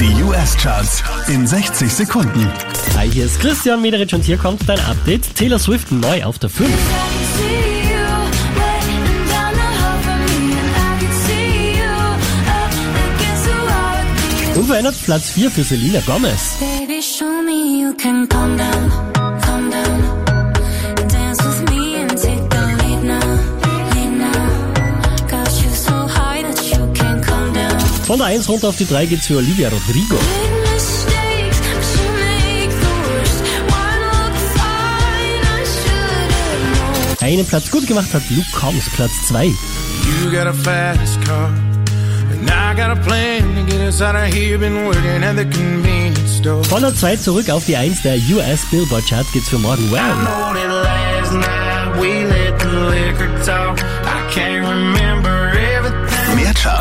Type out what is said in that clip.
Die US-Charts in 60 Sekunden. Hi, hier ist Christian Mederich und hier kommt dein Update. Taylor Swift neu auf der 5. Unverändert Platz 4 für Selena Gomez. Baby, Von der 1 runter auf die 3 geht's für Olivia Rodrigo. Einen Platz gut gemacht hat Luke Combs, Platz 2. You got a fast car, and I got a plan to get us out of here. Been working at the convenience store. Von der 2 zurück auf die 1 der US Billboard Charts geht's für Morgan Wallen.